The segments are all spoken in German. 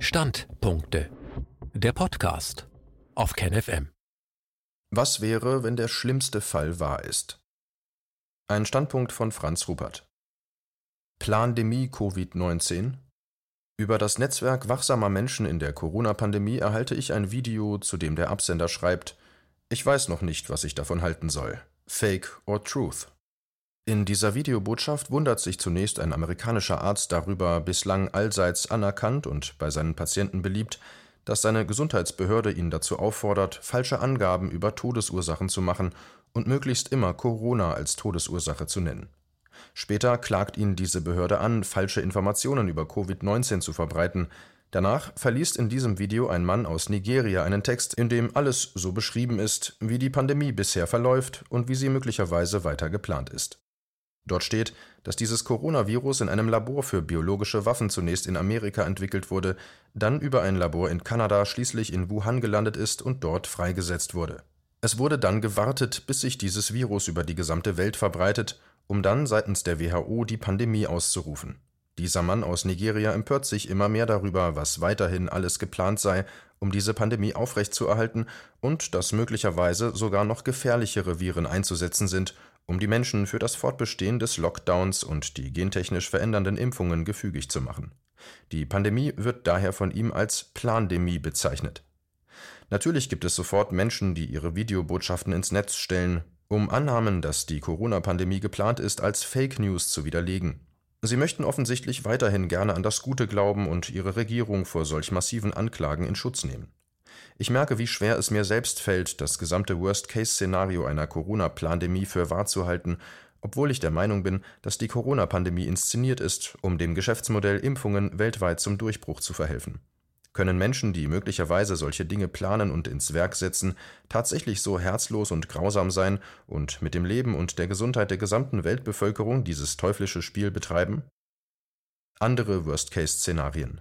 Standpunkte. Der Podcast auf KenFM. Was wäre, wenn der schlimmste Fall wahr ist? Ein Standpunkt von Franz Rupert. Plandemie Covid-19. Über das Netzwerk wachsamer Menschen in der Corona-Pandemie erhalte ich ein Video, zu dem der Absender schreibt: Ich weiß noch nicht, was ich davon halten soll. Fake or Truth. In dieser Videobotschaft wundert sich zunächst ein amerikanischer Arzt darüber, bislang allseits anerkannt und bei seinen Patienten beliebt, dass seine Gesundheitsbehörde ihn dazu auffordert, falsche Angaben über Todesursachen zu machen und möglichst immer Corona als Todesursache zu nennen. Später klagt ihn diese Behörde an, falsche Informationen über Covid-19 zu verbreiten. Danach verliest in diesem Video ein Mann aus Nigeria einen Text, in dem alles so beschrieben ist, wie die Pandemie bisher verläuft und wie sie möglicherweise weiter geplant ist. Dort steht, dass dieses Coronavirus in einem Labor für biologische Waffen zunächst in Amerika entwickelt wurde, dann über ein Labor in Kanada schließlich in Wuhan gelandet ist und dort freigesetzt wurde. Es wurde dann gewartet, bis sich dieses Virus über die gesamte Welt verbreitet, um dann seitens der WHO die Pandemie auszurufen. Dieser Mann aus Nigeria empört sich immer mehr darüber, was weiterhin alles geplant sei, um diese Pandemie aufrechtzuerhalten und dass möglicherweise sogar noch gefährlichere Viren einzusetzen sind, um die Menschen für das Fortbestehen des Lockdowns und die gentechnisch verändernden Impfungen gefügig zu machen. Die Pandemie wird daher von ihm als Plandemie bezeichnet. Natürlich gibt es sofort Menschen, die ihre Videobotschaften ins Netz stellen, um Annahmen, dass die Corona-Pandemie geplant ist, als Fake News zu widerlegen. Sie möchten offensichtlich weiterhin gerne an das Gute glauben und ihre Regierung vor solch massiven Anklagen in Schutz nehmen. Ich merke, wie schwer es mir selbst fällt, das gesamte Worst-Case-Szenario einer Corona-Plandemie für wahr zu halten, obwohl ich der Meinung bin, dass die Corona-Pandemie inszeniert ist, um dem Geschäftsmodell Impfungen weltweit zum Durchbruch zu verhelfen. Können Menschen, die möglicherweise solche Dinge planen und ins Werk setzen, tatsächlich so herzlos und grausam sein und mit dem Leben und der Gesundheit der gesamten Weltbevölkerung dieses teuflische Spiel betreiben? Andere Worst-Case-Szenarien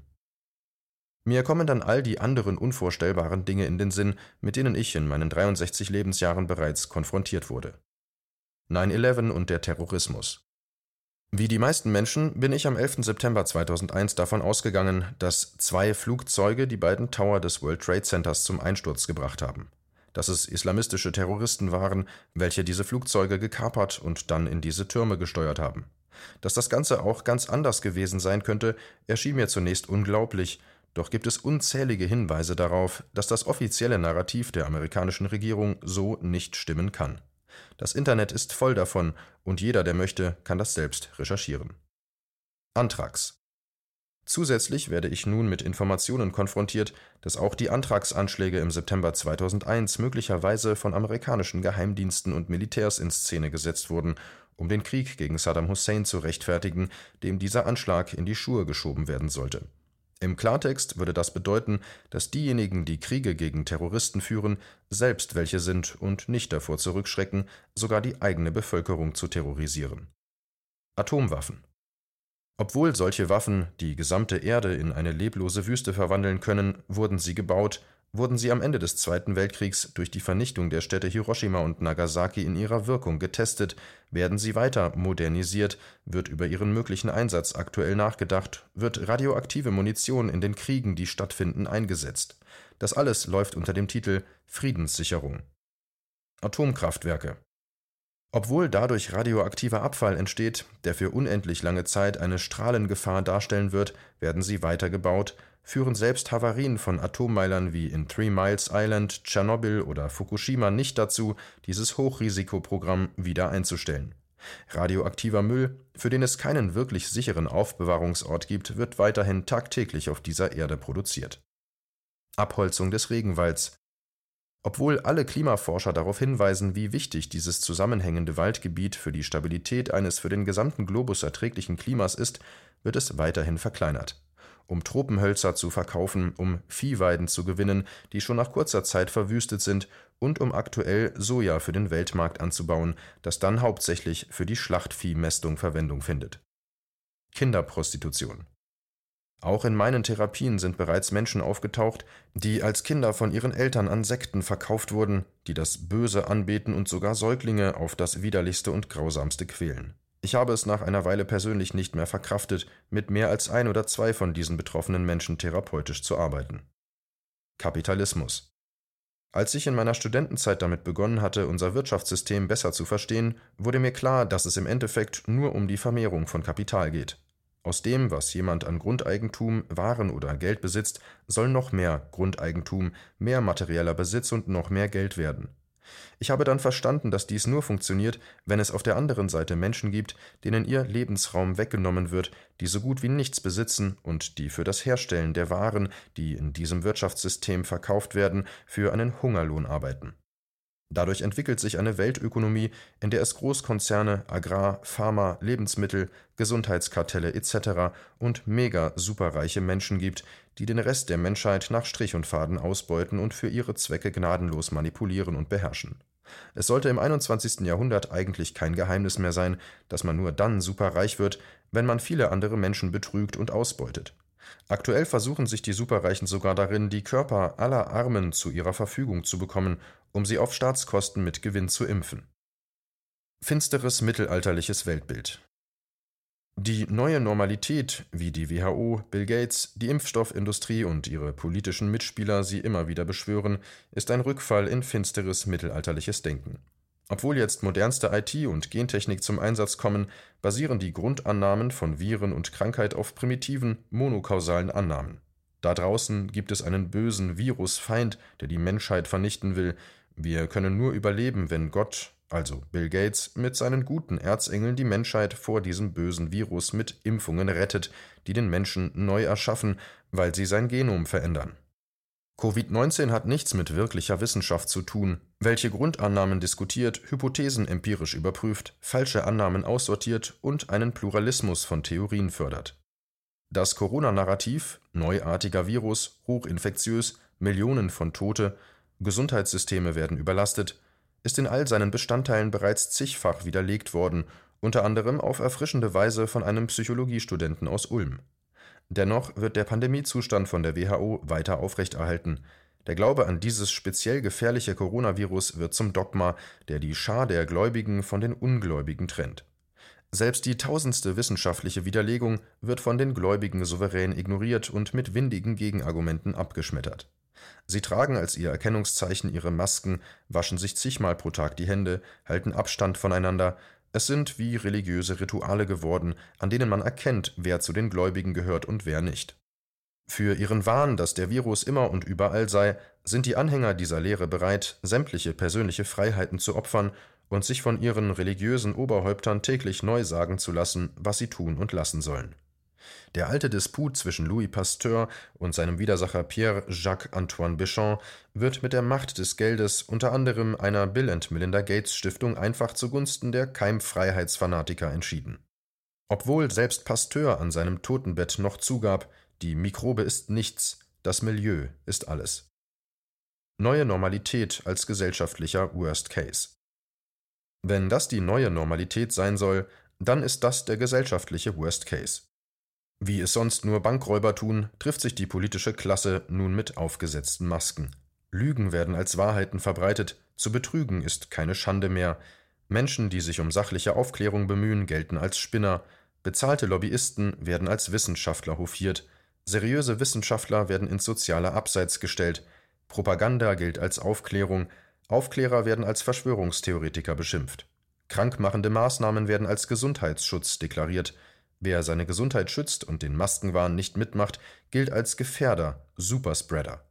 mir kommen dann all die anderen unvorstellbaren Dinge in den Sinn, mit denen ich in meinen 63 Lebensjahren bereits konfrontiert wurde. 9-11 und der Terrorismus. Wie die meisten Menschen bin ich am 11. September 2001 davon ausgegangen, dass zwei Flugzeuge die beiden Tower des World Trade Centers zum Einsturz gebracht haben. Dass es islamistische Terroristen waren, welche diese Flugzeuge gekapert und dann in diese Türme gesteuert haben. Dass das Ganze auch ganz anders gewesen sein könnte, erschien mir zunächst unglaublich, doch gibt es unzählige Hinweise darauf, dass das offizielle Narrativ der amerikanischen Regierung so nicht stimmen kann. Das Internet ist voll davon und jeder, der möchte, kann das selbst recherchieren. Antrax. Zusätzlich werde ich nun mit Informationen konfrontiert, dass auch die Antragsanschläge im September 2001 möglicherweise von amerikanischen Geheimdiensten und Militärs in Szene gesetzt wurden, um den Krieg gegen Saddam Hussein zu rechtfertigen, dem dieser Anschlag in die Schuhe geschoben werden sollte. Im Klartext würde das bedeuten, dass diejenigen, die Kriege gegen Terroristen führen, selbst welche sind und nicht davor zurückschrecken, sogar die eigene Bevölkerung zu terrorisieren. Atomwaffen. Obwohl solche Waffen die gesamte Erde in eine leblose Wüste verwandeln können, wurden sie gebaut, wurden sie am Ende des Zweiten Weltkriegs durch die Vernichtung der Städte Hiroshima und Nagasaki in ihrer Wirkung getestet, werden sie weiter modernisiert, wird über ihren möglichen Einsatz aktuell nachgedacht, wird radioaktive Munition in den Kriegen, die stattfinden, eingesetzt. Das alles läuft unter dem Titel Friedenssicherung. Atomkraftwerke obwohl dadurch radioaktiver Abfall entsteht, der für unendlich lange Zeit eine Strahlengefahr darstellen wird, werden sie weitergebaut, führen selbst Havarien von Atommeilern wie in Three Miles Island, Tschernobyl oder Fukushima nicht dazu, dieses Hochrisikoprogramm wieder einzustellen. Radioaktiver Müll, für den es keinen wirklich sicheren Aufbewahrungsort gibt, wird weiterhin tagtäglich auf dieser Erde produziert. Abholzung des Regenwalds, obwohl alle Klimaforscher darauf hinweisen, wie wichtig dieses zusammenhängende Waldgebiet für die Stabilität eines für den gesamten Globus erträglichen Klimas ist, wird es weiterhin verkleinert um Tropenhölzer zu verkaufen, um Viehweiden zu gewinnen, die schon nach kurzer Zeit verwüstet sind, und um aktuell Soja für den Weltmarkt anzubauen, das dann hauptsächlich für die Schlachtviehmästung Verwendung findet. Kinderprostitution. Auch in meinen Therapien sind bereits Menschen aufgetaucht, die als Kinder von ihren Eltern an Sekten verkauft wurden, die das Böse anbeten und sogar Säuglinge auf das widerlichste und grausamste quälen. Ich habe es nach einer Weile persönlich nicht mehr verkraftet, mit mehr als ein oder zwei von diesen betroffenen Menschen therapeutisch zu arbeiten. Kapitalismus. Als ich in meiner Studentenzeit damit begonnen hatte, unser Wirtschaftssystem besser zu verstehen, wurde mir klar, dass es im Endeffekt nur um die Vermehrung von Kapital geht. Aus dem, was jemand an Grundeigentum, Waren oder Geld besitzt, soll noch mehr Grundeigentum, mehr materieller Besitz und noch mehr Geld werden. Ich habe dann verstanden, dass dies nur funktioniert, wenn es auf der anderen Seite Menschen gibt, denen ihr Lebensraum weggenommen wird, die so gut wie nichts besitzen und die für das Herstellen der Waren, die in diesem Wirtschaftssystem verkauft werden, für einen Hungerlohn arbeiten. Dadurch entwickelt sich eine Weltökonomie, in der es Großkonzerne, Agrar-, Pharma-, Lebensmittel-, Gesundheitskartelle etc. und mega superreiche Menschen gibt, die den Rest der Menschheit nach Strich und Faden ausbeuten und für ihre Zwecke gnadenlos manipulieren und beherrschen. Es sollte im 21. Jahrhundert eigentlich kein Geheimnis mehr sein, dass man nur dann superreich wird, wenn man viele andere Menschen betrügt und ausbeutet. Aktuell versuchen sich die Superreichen sogar darin, die Körper aller Armen zu ihrer Verfügung zu bekommen, um sie auf Staatskosten mit Gewinn zu impfen. Finsteres mittelalterliches Weltbild die neue Normalität, wie die WHO, Bill Gates, die Impfstoffindustrie und ihre politischen Mitspieler sie immer wieder beschwören, ist ein Rückfall in finsteres mittelalterliches Denken. Obwohl jetzt modernste IT und Gentechnik zum Einsatz kommen, basieren die Grundannahmen von Viren und Krankheit auf primitiven, monokausalen Annahmen. Da draußen gibt es einen bösen Virusfeind, der die Menschheit vernichten will. Wir können nur überleben, wenn Gott, also Bill Gates, mit seinen guten Erzengeln die Menschheit vor diesem bösen Virus mit Impfungen rettet, die den Menschen neu erschaffen, weil sie sein Genom verändern. Covid-19 hat nichts mit wirklicher Wissenschaft zu tun, welche Grundannahmen diskutiert, Hypothesen empirisch überprüft, falsche Annahmen aussortiert und einen Pluralismus von Theorien fördert. Das Corona-Narrativ, neuartiger Virus, hochinfektiös, Millionen von Tote, Gesundheitssysteme werden überlastet, ist in all seinen Bestandteilen bereits zigfach widerlegt worden, unter anderem auf erfrischende Weise von einem Psychologiestudenten aus Ulm. Dennoch wird der Pandemiezustand von der WHO weiter aufrechterhalten. Der Glaube an dieses speziell gefährliche Coronavirus wird zum Dogma, der die Schar der Gläubigen von den Ungläubigen trennt. Selbst die tausendste wissenschaftliche Widerlegung wird von den Gläubigen souverän ignoriert und mit windigen Gegenargumenten abgeschmettert. Sie tragen als ihr Erkennungszeichen ihre Masken, waschen sich zigmal pro Tag die Hände, halten Abstand voneinander, es sind wie religiöse Rituale geworden, an denen man erkennt, wer zu den Gläubigen gehört und wer nicht. Für ihren Wahn, dass der Virus immer und überall sei, sind die Anhänger dieser Lehre bereit, sämtliche persönliche Freiheiten zu opfern und sich von ihren religiösen Oberhäuptern täglich neu sagen zu lassen, was sie tun und lassen sollen. Der alte Disput zwischen Louis Pasteur und seinem Widersacher Pierre-Jacques-Antoine Béchamp wird mit der Macht des Geldes unter anderem einer Bill and Melinda Gates Stiftung einfach zugunsten der Keimfreiheitsfanatiker entschieden. Obwohl selbst Pasteur an seinem Totenbett noch zugab, die Mikrobe ist nichts, das Milieu ist alles. Neue Normalität als gesellschaftlicher Worst Case. Wenn das die neue Normalität sein soll, dann ist das der gesellschaftliche Worst Case. Wie es sonst nur Bankräuber tun, trifft sich die politische Klasse nun mit aufgesetzten Masken. Lügen werden als Wahrheiten verbreitet, zu betrügen ist keine Schande mehr. Menschen, die sich um sachliche Aufklärung bemühen, gelten als Spinner, bezahlte Lobbyisten werden als Wissenschaftler hofiert, seriöse Wissenschaftler werden ins soziale Abseits gestellt, Propaganda gilt als Aufklärung, Aufklärer werden als Verschwörungstheoretiker beschimpft. Krankmachende Maßnahmen werden als Gesundheitsschutz deklariert, Wer seine Gesundheit schützt und den Maskenwahn nicht mitmacht, gilt als Gefährder, Superspreader.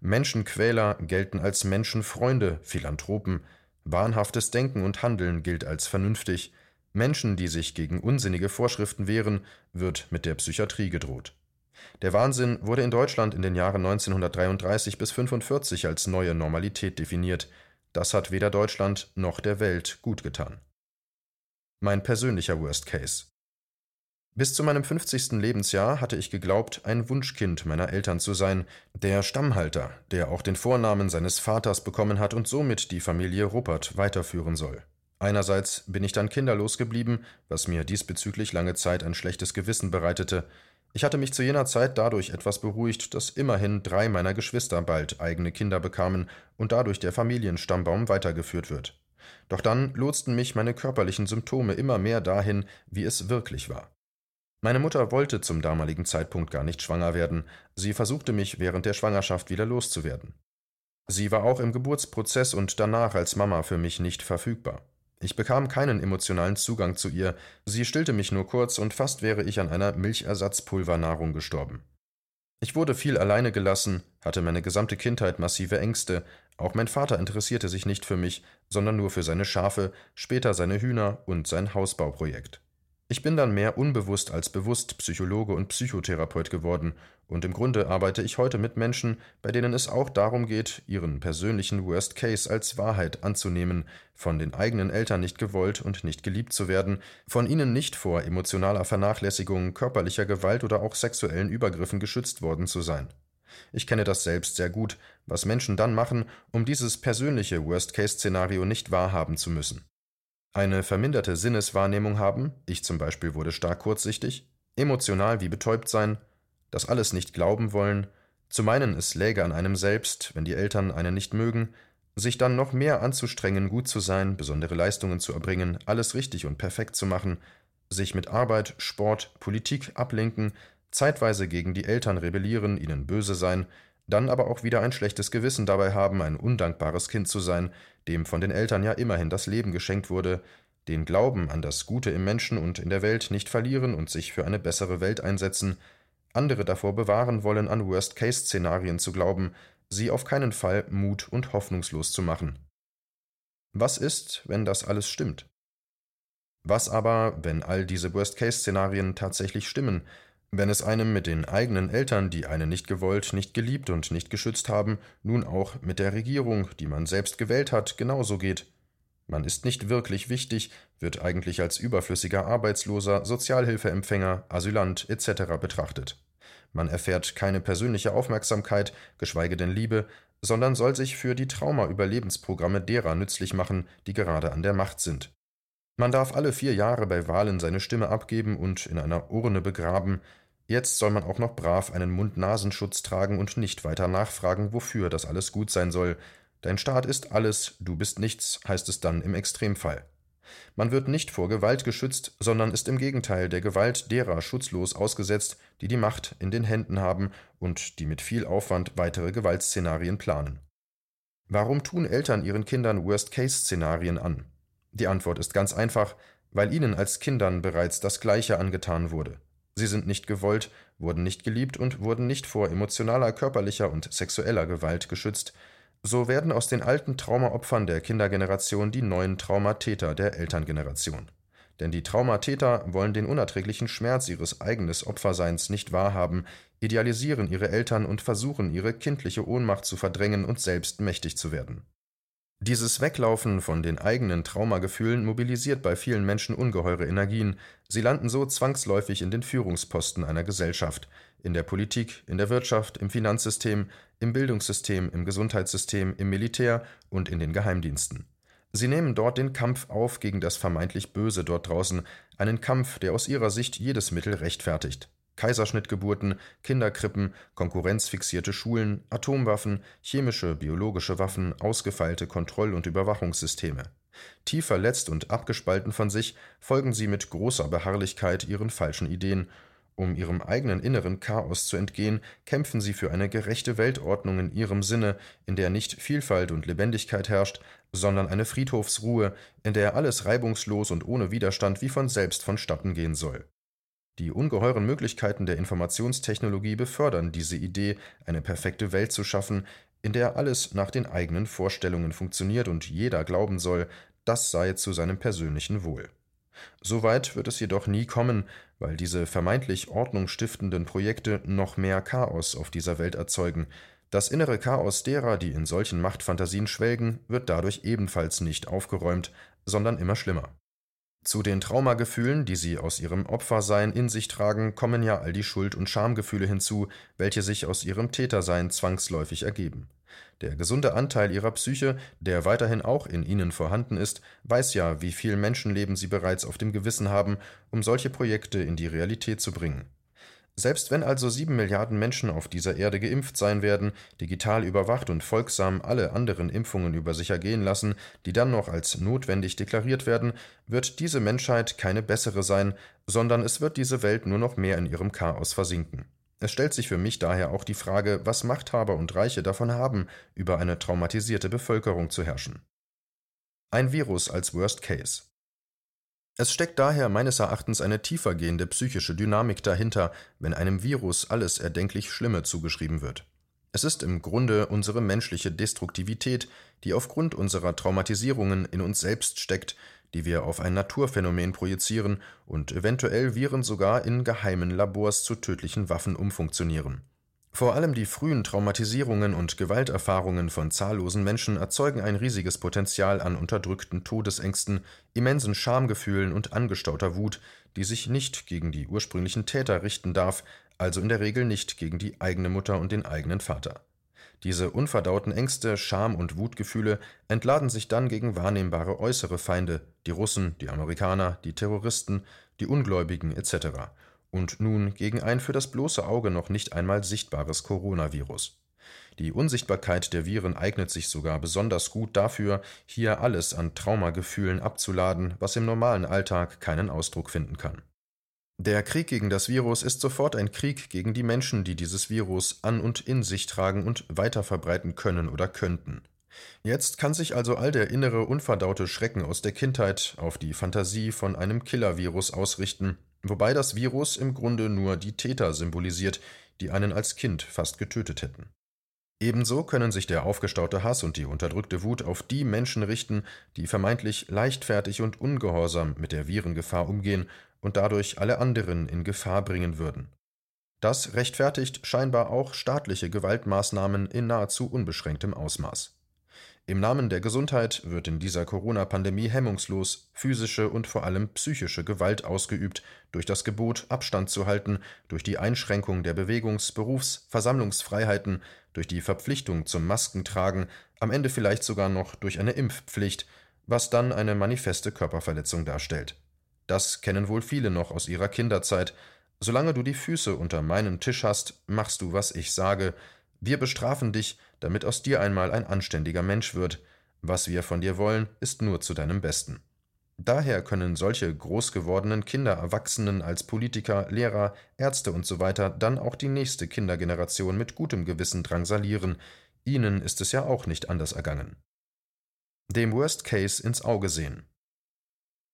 Menschenquäler gelten als Menschenfreunde, Philanthropen. Wahnhaftes Denken und Handeln gilt als vernünftig. Menschen, die sich gegen unsinnige Vorschriften wehren, wird mit der Psychiatrie gedroht. Der Wahnsinn wurde in Deutschland in den Jahren 1933 bis 1945 als neue Normalität definiert. Das hat weder Deutschland noch der Welt gut getan. Mein persönlicher Worst Case. Bis zu meinem 50. Lebensjahr hatte ich geglaubt, ein Wunschkind meiner Eltern zu sein, der Stammhalter, der auch den Vornamen seines Vaters bekommen hat und somit die Familie Ruppert weiterführen soll. Einerseits bin ich dann kinderlos geblieben, was mir diesbezüglich lange Zeit ein schlechtes Gewissen bereitete. Ich hatte mich zu jener Zeit dadurch etwas beruhigt, dass immerhin drei meiner Geschwister bald eigene Kinder bekamen und dadurch der Familienstammbaum weitergeführt wird. Doch dann lotsten mich meine körperlichen Symptome immer mehr dahin, wie es wirklich war. Meine Mutter wollte zum damaligen Zeitpunkt gar nicht schwanger werden, sie versuchte mich während der Schwangerschaft wieder loszuwerden. Sie war auch im Geburtsprozess und danach als Mama für mich nicht verfügbar. Ich bekam keinen emotionalen Zugang zu ihr, sie stillte mich nur kurz und fast wäre ich an einer Milchersatzpulvernahrung gestorben. Ich wurde viel alleine gelassen, hatte meine gesamte Kindheit massive Ängste, auch mein Vater interessierte sich nicht für mich, sondern nur für seine Schafe, später seine Hühner und sein Hausbauprojekt. Ich bin dann mehr unbewusst als bewusst Psychologe und Psychotherapeut geworden, und im Grunde arbeite ich heute mit Menschen, bei denen es auch darum geht, ihren persönlichen Worst Case als Wahrheit anzunehmen, von den eigenen Eltern nicht gewollt und nicht geliebt zu werden, von ihnen nicht vor emotionaler Vernachlässigung, körperlicher Gewalt oder auch sexuellen Übergriffen geschützt worden zu sein. Ich kenne das selbst sehr gut, was Menschen dann machen, um dieses persönliche Worst-Case-Szenario nicht wahrhaben zu müssen eine verminderte Sinneswahrnehmung haben, ich zum Beispiel wurde stark kurzsichtig, emotional wie betäubt sein, das alles nicht glauben wollen, zu meinen, es läge an einem selbst, wenn die Eltern einen nicht mögen, sich dann noch mehr anzustrengen, gut zu sein, besondere Leistungen zu erbringen, alles richtig und perfekt zu machen, sich mit Arbeit, Sport, Politik ablenken, zeitweise gegen die Eltern rebellieren, ihnen böse sein, dann aber auch wieder ein schlechtes Gewissen dabei haben, ein undankbares Kind zu sein, dem von den Eltern ja immerhin das Leben geschenkt wurde, den Glauben an das Gute im Menschen und in der Welt nicht verlieren und sich für eine bessere Welt einsetzen, andere davor bewahren wollen, an Worst-Case-Szenarien zu glauben, sie auf keinen Fall mut- und hoffnungslos zu machen. Was ist, wenn das alles stimmt? Was aber, wenn all diese Worst-Case-Szenarien tatsächlich stimmen, wenn es einem mit den eigenen Eltern, die einen nicht gewollt, nicht geliebt und nicht geschützt haben, nun auch mit der Regierung, die man selbst gewählt hat, genauso geht. Man ist nicht wirklich wichtig, wird eigentlich als überflüssiger Arbeitsloser, Sozialhilfeempfänger, Asylant etc. betrachtet. Man erfährt keine persönliche Aufmerksamkeit, geschweige denn Liebe, sondern soll sich für die Trauma-Überlebensprogramme derer nützlich machen, die gerade an der Macht sind. Man darf alle vier Jahre bei Wahlen seine Stimme abgeben und in einer Urne begraben, Jetzt soll man auch noch brav einen Mund-Nasenschutz tragen und nicht weiter nachfragen, wofür das alles gut sein soll. Dein Staat ist alles, du bist nichts, heißt es dann im Extremfall. Man wird nicht vor Gewalt geschützt, sondern ist im Gegenteil der Gewalt derer schutzlos ausgesetzt, die die Macht in den Händen haben und die mit viel Aufwand weitere Gewaltszenarien planen. Warum tun Eltern ihren Kindern Worst-Case-Szenarien an? Die Antwort ist ganz einfach, weil ihnen als Kindern bereits das Gleiche angetan wurde. Sie sind nicht gewollt, wurden nicht geliebt und wurden nicht vor emotionaler, körperlicher und sexueller Gewalt geschützt, so werden aus den alten Traumaopfern der Kindergeneration die neuen Traumatäter der Elterngeneration. Denn die Traumatäter wollen den unerträglichen Schmerz ihres eigenen Opferseins nicht wahrhaben, idealisieren ihre Eltern und versuchen, ihre kindliche Ohnmacht zu verdrängen und selbst mächtig zu werden. Dieses Weglaufen von den eigenen Traumagefühlen mobilisiert bei vielen Menschen ungeheure Energien, sie landen so zwangsläufig in den Führungsposten einer Gesellschaft, in der Politik, in der Wirtschaft, im Finanzsystem, im Bildungssystem, im Gesundheitssystem, im Militär und in den Geheimdiensten. Sie nehmen dort den Kampf auf gegen das vermeintlich Böse dort draußen, einen Kampf, der aus ihrer Sicht jedes Mittel rechtfertigt. Kaiserschnittgeburten, Kinderkrippen, konkurrenzfixierte Schulen, Atomwaffen, chemische, biologische Waffen, ausgefeilte Kontroll- und Überwachungssysteme. Tief verletzt und abgespalten von sich folgen sie mit großer Beharrlichkeit ihren falschen Ideen. Um ihrem eigenen inneren Chaos zu entgehen, kämpfen sie für eine gerechte Weltordnung in ihrem Sinne, in der nicht Vielfalt und Lebendigkeit herrscht, sondern eine Friedhofsruhe, in der alles reibungslos und ohne Widerstand wie von selbst vonstatten gehen soll. Die ungeheuren Möglichkeiten der Informationstechnologie befördern diese Idee, eine perfekte Welt zu schaffen, in der alles nach den eigenen Vorstellungen funktioniert und jeder glauben soll, das sei zu seinem persönlichen Wohl. So weit wird es jedoch nie kommen, weil diese vermeintlich ordnungsstiftenden Projekte noch mehr Chaos auf dieser Welt erzeugen. Das innere Chaos derer, die in solchen Machtfantasien schwelgen, wird dadurch ebenfalls nicht aufgeräumt, sondern immer schlimmer. Zu den Traumagefühlen, die sie aus ihrem Opfersein in sich tragen, kommen ja all die Schuld- und Schamgefühle hinzu, welche sich aus ihrem Tätersein zwangsläufig ergeben. Der gesunde Anteil ihrer Psyche, der weiterhin auch in ihnen vorhanden ist, weiß ja, wie viel Menschenleben sie bereits auf dem Gewissen haben, um solche Projekte in die Realität zu bringen. Selbst wenn also sieben Milliarden Menschen auf dieser Erde geimpft sein werden, digital überwacht und folgsam alle anderen Impfungen über sich ergehen lassen, die dann noch als notwendig deklariert werden, wird diese Menschheit keine bessere sein, sondern es wird diese Welt nur noch mehr in ihrem Chaos versinken. Es stellt sich für mich daher auch die Frage, was Machthaber und Reiche davon haben, über eine traumatisierte Bevölkerung zu herrschen. Ein Virus als Worst Case. Es steckt daher meines Erachtens eine tiefergehende psychische Dynamik dahinter, wenn einem Virus alles erdenklich Schlimme zugeschrieben wird. Es ist im Grunde unsere menschliche Destruktivität, die aufgrund unserer Traumatisierungen in uns selbst steckt, die wir auf ein Naturphänomen projizieren und eventuell Viren sogar in geheimen Labors zu tödlichen Waffen umfunktionieren. Vor allem die frühen Traumatisierungen und Gewalterfahrungen von zahllosen Menschen erzeugen ein riesiges Potenzial an unterdrückten Todesängsten, immensen Schamgefühlen und angestauter Wut, die sich nicht gegen die ursprünglichen Täter richten darf, also in der Regel nicht gegen die eigene Mutter und den eigenen Vater. Diese unverdauten Ängste, Scham und Wutgefühle entladen sich dann gegen wahrnehmbare äußere Feinde, die Russen, die Amerikaner, die Terroristen, die Ungläubigen etc und nun gegen ein für das bloße Auge noch nicht einmal sichtbares Coronavirus. Die Unsichtbarkeit der Viren eignet sich sogar besonders gut dafür, hier alles an Traumagefühlen abzuladen, was im normalen Alltag keinen Ausdruck finden kann. Der Krieg gegen das Virus ist sofort ein Krieg gegen die Menschen, die dieses Virus an und in sich tragen und weiterverbreiten können oder könnten. Jetzt kann sich also all der innere unverdaute Schrecken aus der Kindheit auf die Fantasie von einem Killer-Virus ausrichten, wobei das Virus im Grunde nur die Täter symbolisiert, die einen als Kind fast getötet hätten. Ebenso können sich der aufgestaute Hass und die unterdrückte Wut auf die Menschen richten, die vermeintlich leichtfertig und ungehorsam mit der Virengefahr umgehen und dadurch alle anderen in Gefahr bringen würden. Das rechtfertigt scheinbar auch staatliche Gewaltmaßnahmen in nahezu unbeschränktem Ausmaß. Im Namen der Gesundheit wird in dieser Corona-Pandemie hemmungslos physische und vor allem psychische Gewalt ausgeübt, durch das Gebot, Abstand zu halten, durch die Einschränkung der Bewegungs-, Berufs-, Versammlungsfreiheiten, durch die Verpflichtung zum Maskentragen, am Ende vielleicht sogar noch durch eine Impfpflicht, was dann eine manifeste Körperverletzung darstellt. Das kennen wohl viele noch aus ihrer Kinderzeit. Solange du die Füße unter meinen Tisch hast, machst du, was ich sage, wir bestrafen dich, damit aus dir einmal ein anständiger Mensch wird. Was wir von dir wollen, ist nur zu deinem Besten. Daher können solche groß gewordenen Kinder Erwachsenen als Politiker, Lehrer, Ärzte usw. So dann auch die nächste Kindergeneration mit gutem Gewissen drangsalieren. Ihnen ist es ja auch nicht anders ergangen. Dem Worst Case ins Auge sehen.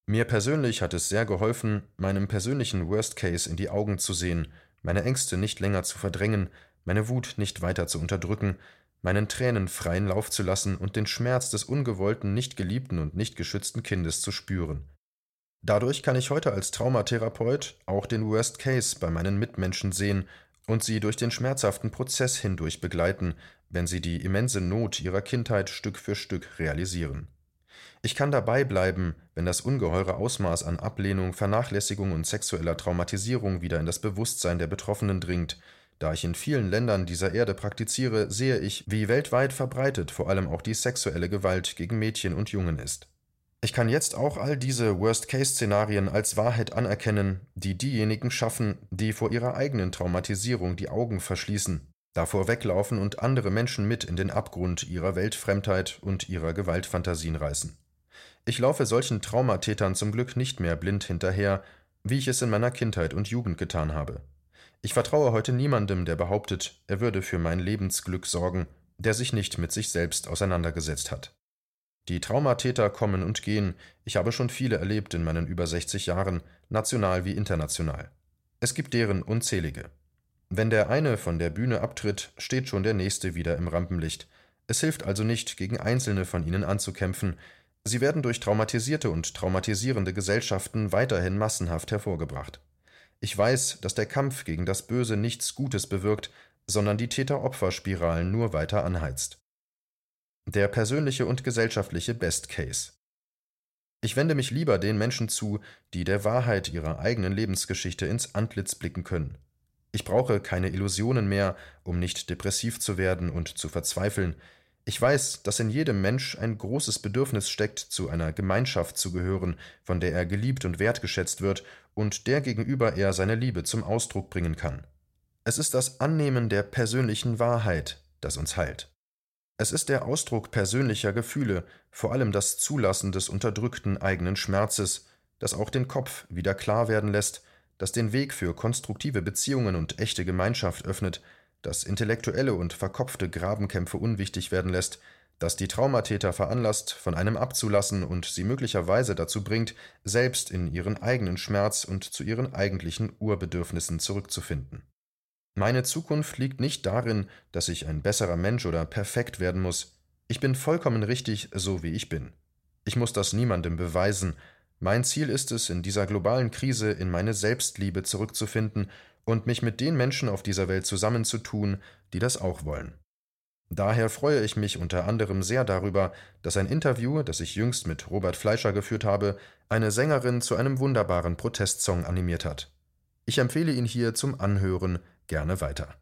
Mir persönlich hat es sehr geholfen, meinem persönlichen Worst Case in die Augen zu sehen, meine Ängste nicht länger zu verdrängen, meine Wut nicht weiter zu unterdrücken, meinen Tränen freien Lauf zu lassen und den Schmerz des ungewollten, nicht geliebten und nicht geschützten Kindes zu spüren. Dadurch kann ich heute als Traumatherapeut auch den Worst Case bei meinen Mitmenschen sehen und sie durch den schmerzhaften Prozess hindurch begleiten, wenn sie die immense Not ihrer Kindheit Stück für Stück realisieren. Ich kann dabei bleiben, wenn das ungeheure Ausmaß an Ablehnung, Vernachlässigung und sexueller Traumatisierung wieder in das Bewusstsein der Betroffenen dringt, da ich in vielen Ländern dieser Erde praktiziere, sehe ich, wie weltweit verbreitet vor allem auch die sexuelle Gewalt gegen Mädchen und Jungen ist. Ich kann jetzt auch all diese Worst-Case-Szenarien als Wahrheit anerkennen, die diejenigen schaffen, die vor ihrer eigenen Traumatisierung die Augen verschließen, davor weglaufen und andere Menschen mit in den Abgrund ihrer Weltfremdheit und ihrer Gewaltfantasien reißen. Ich laufe solchen Traumatätern zum Glück nicht mehr blind hinterher, wie ich es in meiner Kindheit und Jugend getan habe. Ich vertraue heute niemandem, der behauptet, er würde für mein Lebensglück sorgen, der sich nicht mit sich selbst auseinandergesetzt hat. Die Traumatäter kommen und gehen, ich habe schon viele erlebt in meinen über 60 Jahren, national wie international. Es gibt deren unzählige. Wenn der eine von der Bühne abtritt, steht schon der nächste wieder im Rampenlicht. Es hilft also nicht, gegen einzelne von ihnen anzukämpfen, sie werden durch traumatisierte und traumatisierende Gesellschaften weiterhin massenhaft hervorgebracht. Ich weiß, dass der Kampf gegen das Böse nichts Gutes bewirkt, sondern die Täter-Opfer-Spiralen nur weiter anheizt. Der persönliche und gesellschaftliche Best Case. Ich wende mich lieber den Menschen zu, die der Wahrheit ihrer eigenen Lebensgeschichte ins Antlitz blicken können. Ich brauche keine Illusionen mehr, um nicht depressiv zu werden und zu verzweifeln. Ich weiß, dass in jedem Mensch ein großes Bedürfnis steckt, zu einer Gemeinschaft zu gehören, von der er geliebt und wertgeschätzt wird und der gegenüber er seine Liebe zum Ausdruck bringen kann. Es ist das Annehmen der persönlichen Wahrheit, das uns heilt. Es ist der Ausdruck persönlicher Gefühle, vor allem das Zulassen des unterdrückten eigenen Schmerzes, das auch den Kopf wieder klar werden lässt, das den Weg für konstruktive Beziehungen und echte Gemeinschaft öffnet, das intellektuelle und verkopfte Grabenkämpfe unwichtig werden lässt, das die Traumatäter veranlasst, von einem abzulassen und sie möglicherweise dazu bringt, selbst in ihren eigenen Schmerz und zu ihren eigentlichen Urbedürfnissen zurückzufinden. Meine Zukunft liegt nicht darin, dass ich ein besserer Mensch oder perfekt werden muss. Ich bin vollkommen richtig, so wie ich bin. Ich muss das niemandem beweisen. Mein Ziel ist es, in dieser globalen Krise in meine Selbstliebe zurückzufinden und mich mit den Menschen auf dieser Welt zusammenzutun, die das auch wollen. Daher freue ich mich unter anderem sehr darüber, dass ein Interview, das ich jüngst mit Robert Fleischer geführt habe, eine Sängerin zu einem wunderbaren Protestsong animiert hat. Ich empfehle ihn hier zum Anhören gerne weiter.